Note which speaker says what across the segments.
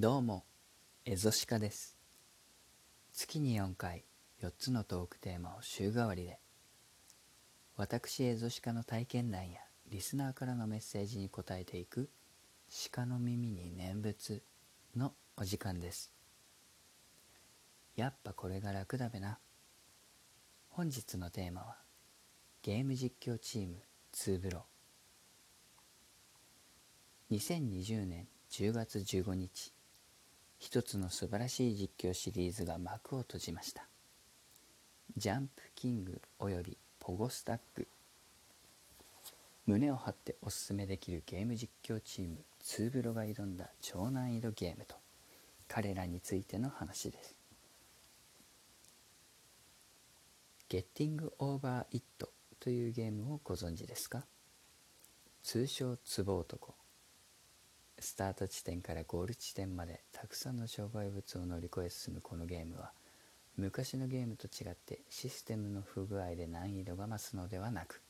Speaker 1: どうも、エゾシカです。月に4回、4つのトークテーマを週替わりで、私エゾシカの体験談やリスナーからのメッセージに答えていく鹿の耳に念仏のお時間です。やっぱこれが楽だべな。本日のテーマは、ゲーム実況チームツーブロ2020年10月15日一つの素晴らしい実況シリーズが幕を閉じました。ジャンプキングおよびポゴスタック。胸を張っておすすめできるゲーム実況チーム。ツーブロが挑んだ超難易度ゲームと。彼らについての話です。ゲッティングオーバーイットというゲームをご存知ですか？通称ツボ男。スタート地点からゴール地点までたくさんの障害物を乗り越え進むこのゲームは昔のゲームと違ってシステムの不具合で難易度が増すのではなく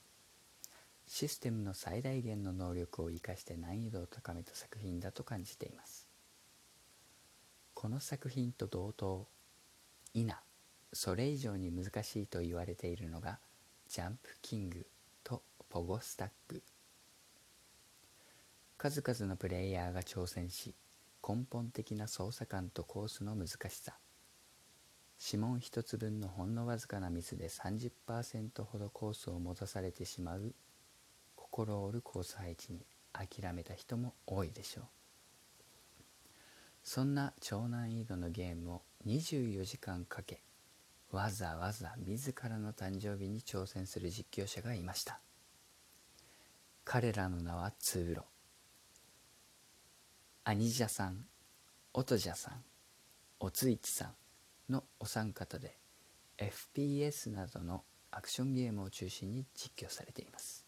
Speaker 1: システムの最大限の能力を生かして難易度を高めた作品だと感じています。この作品と同等否それ以上に難しいと言われているのがジャンプキングとポゴスタック。数々のプレイヤーが挑戦し根本的な操作感とコースの難しさ。指紋一つ分のほんのわずかなミスで30%ほどコースを戻されてしまう心折るコース配置に諦めた人も多いでしょう。そんな超難易度のゲームを24時間かけわざわざ自らの誕生日に挑戦する実況者がいました。彼らの名はツーロアニジャさん、オトジャさん、おついちさんのお三方で FPS などのアクションゲームを中心に実況されています。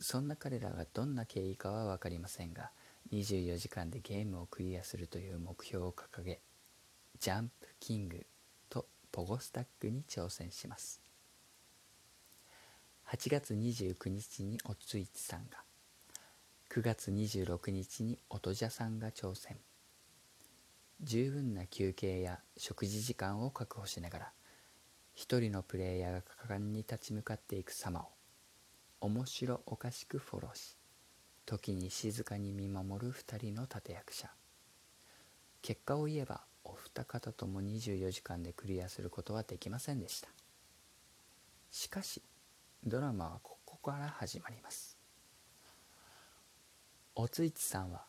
Speaker 1: そんな彼らがどんな経緯かは分かりませんが24時間でゲームをクリアするという目標を掲げジャンプキングとポゴスタックに挑戦します。8月29日におついちさんが9月26日に音じゃさんが挑戦。十分な休憩や食事時間を確保しながら一人のプレイヤーが果敢に立ち向かっていく様を面白おかしくフォローし時に静かに見守る二人の立役者。結果を言えばお二方とも24時間でクリアすることはできませんでした。しかしドラマはここから始まります。おついちさんは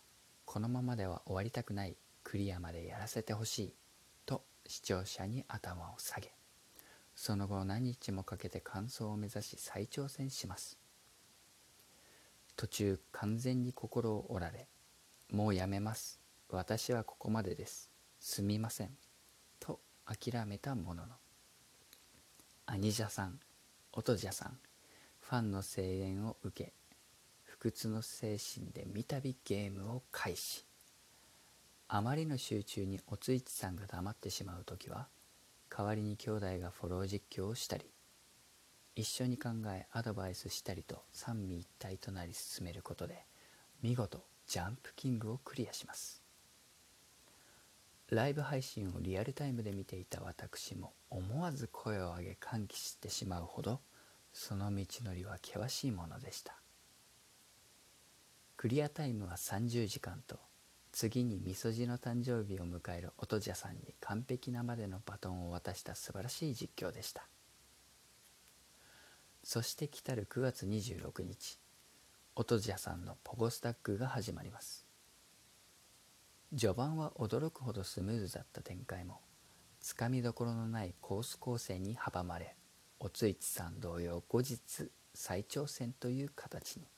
Speaker 1: このままでは終わりたくないクリアまでやらせてほしいと視聴者に頭を下げその後何日もかけて完走を目指し再挑戦します。途中完全に心を折られもうやめます。私はここまでです。すみません。と諦めたものの。アニジャさんオトジャさんファンの声援を受け不屈の精神で三度ゲームを開始。あまりの集中におついちさんが黙ってしまう時は代わりに兄弟がフォロー実況をしたり一緒に考えアドバイスしたりと三位一体となり進めることで見事ジャンプキングをクリアします。ライブ配信をリアルタイムで見ていた私も思わず声を上げ歓喜してしまうほどその道のりは険しいものでした。クリアタイムは30時間と次にみそじの誕生日を迎える音じゃさんに完璧なまでのバトンを渡した素晴らしい実況でした。そして来たる9月26日音じゃさんのポゴスタックが始まります。序盤は驚くほどスムーズだった展開もつかみどころのないコース構成に阻まれおついちさん同様後日再挑戦という形に。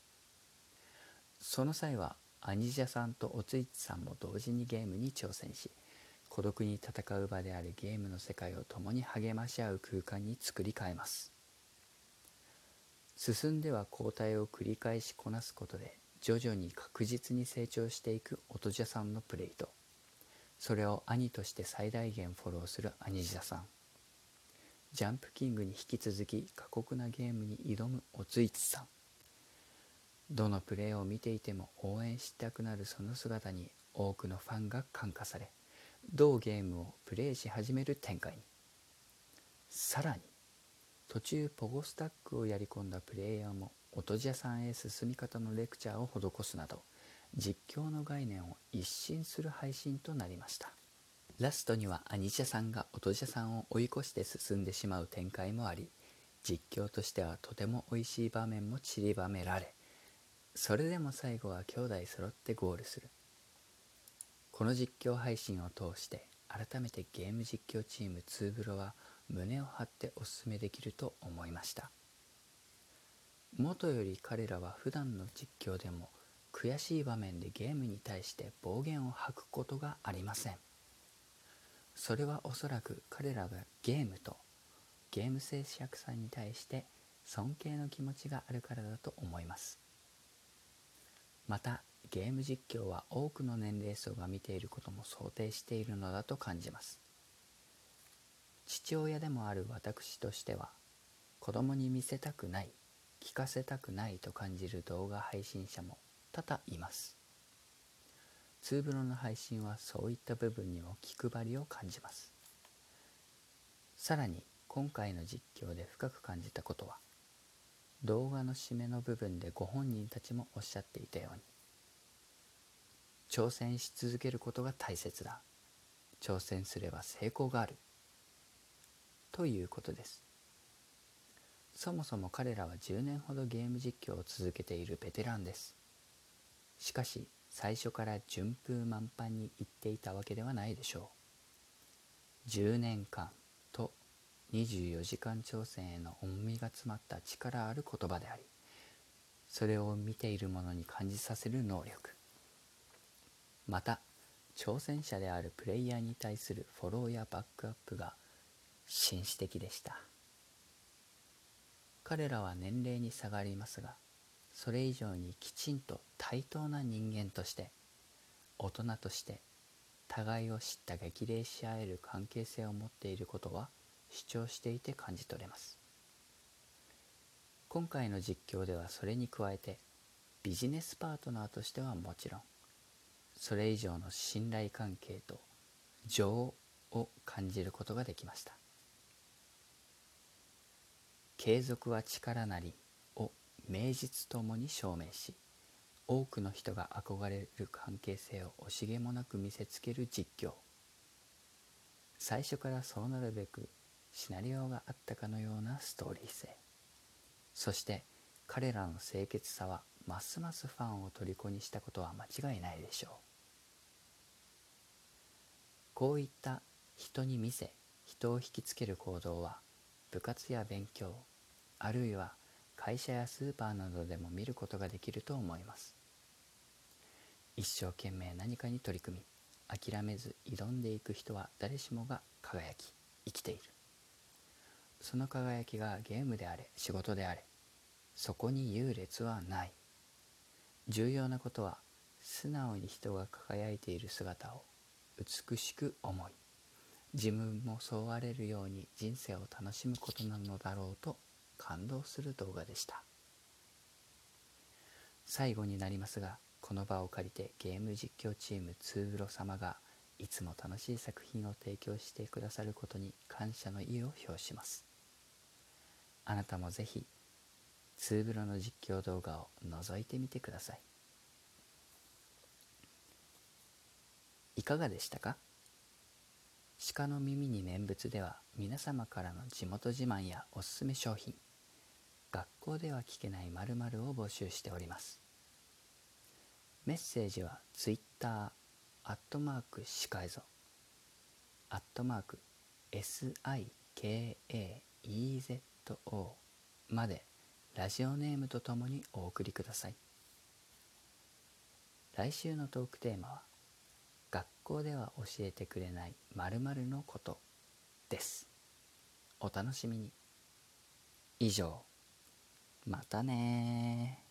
Speaker 1: その際はアニジャさんとおついちさんも同時にゲームに挑戦し孤独に戦う場であるゲームの世界を共に励まし合う空間に作り変えます。進んでは交代を繰り返しこなすことで徐々に確実に成長していく音じゃさんのプレイとそれを兄として最大限フォローするアニジャさん。ジャンプキングに引き続き過酷なゲームに挑むおついちさん。どのプレーを見ていても応援したくなるその姿に多くのファンが感化され同ゲームをプレイし始める展開に。さらに途中ポゴスタックをやり込んだプレイヤーも音じゃさんへ進み方のレクチャーを施すなど実況の概念を一新する配信となりました。ラストにはアニジャさんが音じゃさんを追い越して進んでしまう展開もあり実況としてはとても美味しい場面も散りばめられそれでも最後は兄弟揃ってゴールする。この実況配信を通して改めてゲーム実況チームツーブロは胸を張っておすすめできると思いました。元より彼らは普段の実況でも悔しい場面でゲームに対して暴言を吐くことがありません。それはおそらく彼らがゲームとゲーム制作さんに対して尊敬の気持ちがあるからだと思います。またゲーム実況は多くの年齢層が見ていることも想定しているのだと感じます。父親でもある私としては子供に見せたくない聞かせたくないと感じる動画配信者も多々います。ツーブロの配信はそういった部分にも気配りを感じます。さらに今回の実況で深く感じたことは動画の締めの部分でご本人たちもおっしゃっていたように挑戦し続けることが大切だ。挑戦すれば成功がある。ということです。そもそも彼らは10年ほどゲーム実況を続けているベテランです。しかし最初から順風満帆にいっていたわけではないでしょう。10年間24時間挑戦への重みが詰まった力ある言葉でありそれを見ている者に感じさせる能力。また挑戦者であるプレイヤーに対するフォローやバックアップが紳士的でした。彼らは年齢に差がりますがそれ以上にきちんと対等な人間として大人として互いを知った激励し合える関係性を持っていることは主張していて感じ取れます。今回の実況ではそれに加えてビジネスパートナーとしてはもちろんそれ以上の信頼関係と情を感じることができました。継続は力なりを名実ともに証明し多くの人が憧れる関係性を惜しげもなく見せつける実況。最初からそうなるべくシナリオがあったかのようなストーリー性。そして彼らの清潔さはますますファンを虜にしたことは間違いないでしょう。こういった人に見せ人を引きつける行動は部活や勉強あるいは会社やスーパーなどでも見ることができると思います。一生懸命何かに取り組み諦めず挑んでいく人は誰しもが輝き生きている。その輝きがゲームであれ仕事であれそこに優劣はない。重要なことは素直に人が輝いている姿を美しく思い自分もそうあれるように人生を楽しむことなのだろうと感動する動画でした。最後になりますがこの場を借りてゲーム実況チームツーブロ様がいつも楽しい作品を提供してくださることに感謝の意を表します。あなたもぜひツーブロの実況動画を覗いてみてください。いかがでしたか？鹿の耳に念仏では皆様からの地元自慢やおすすめ商品学校では聞けない〇〇を募集しております。メッセージは Twitter アットマークシカエゾアットマーク SIKAEZO までラジオネームとともにお送りください。来週のトークテーマは学校では教えてくれない〇〇のことです。お楽しみに。以上。またね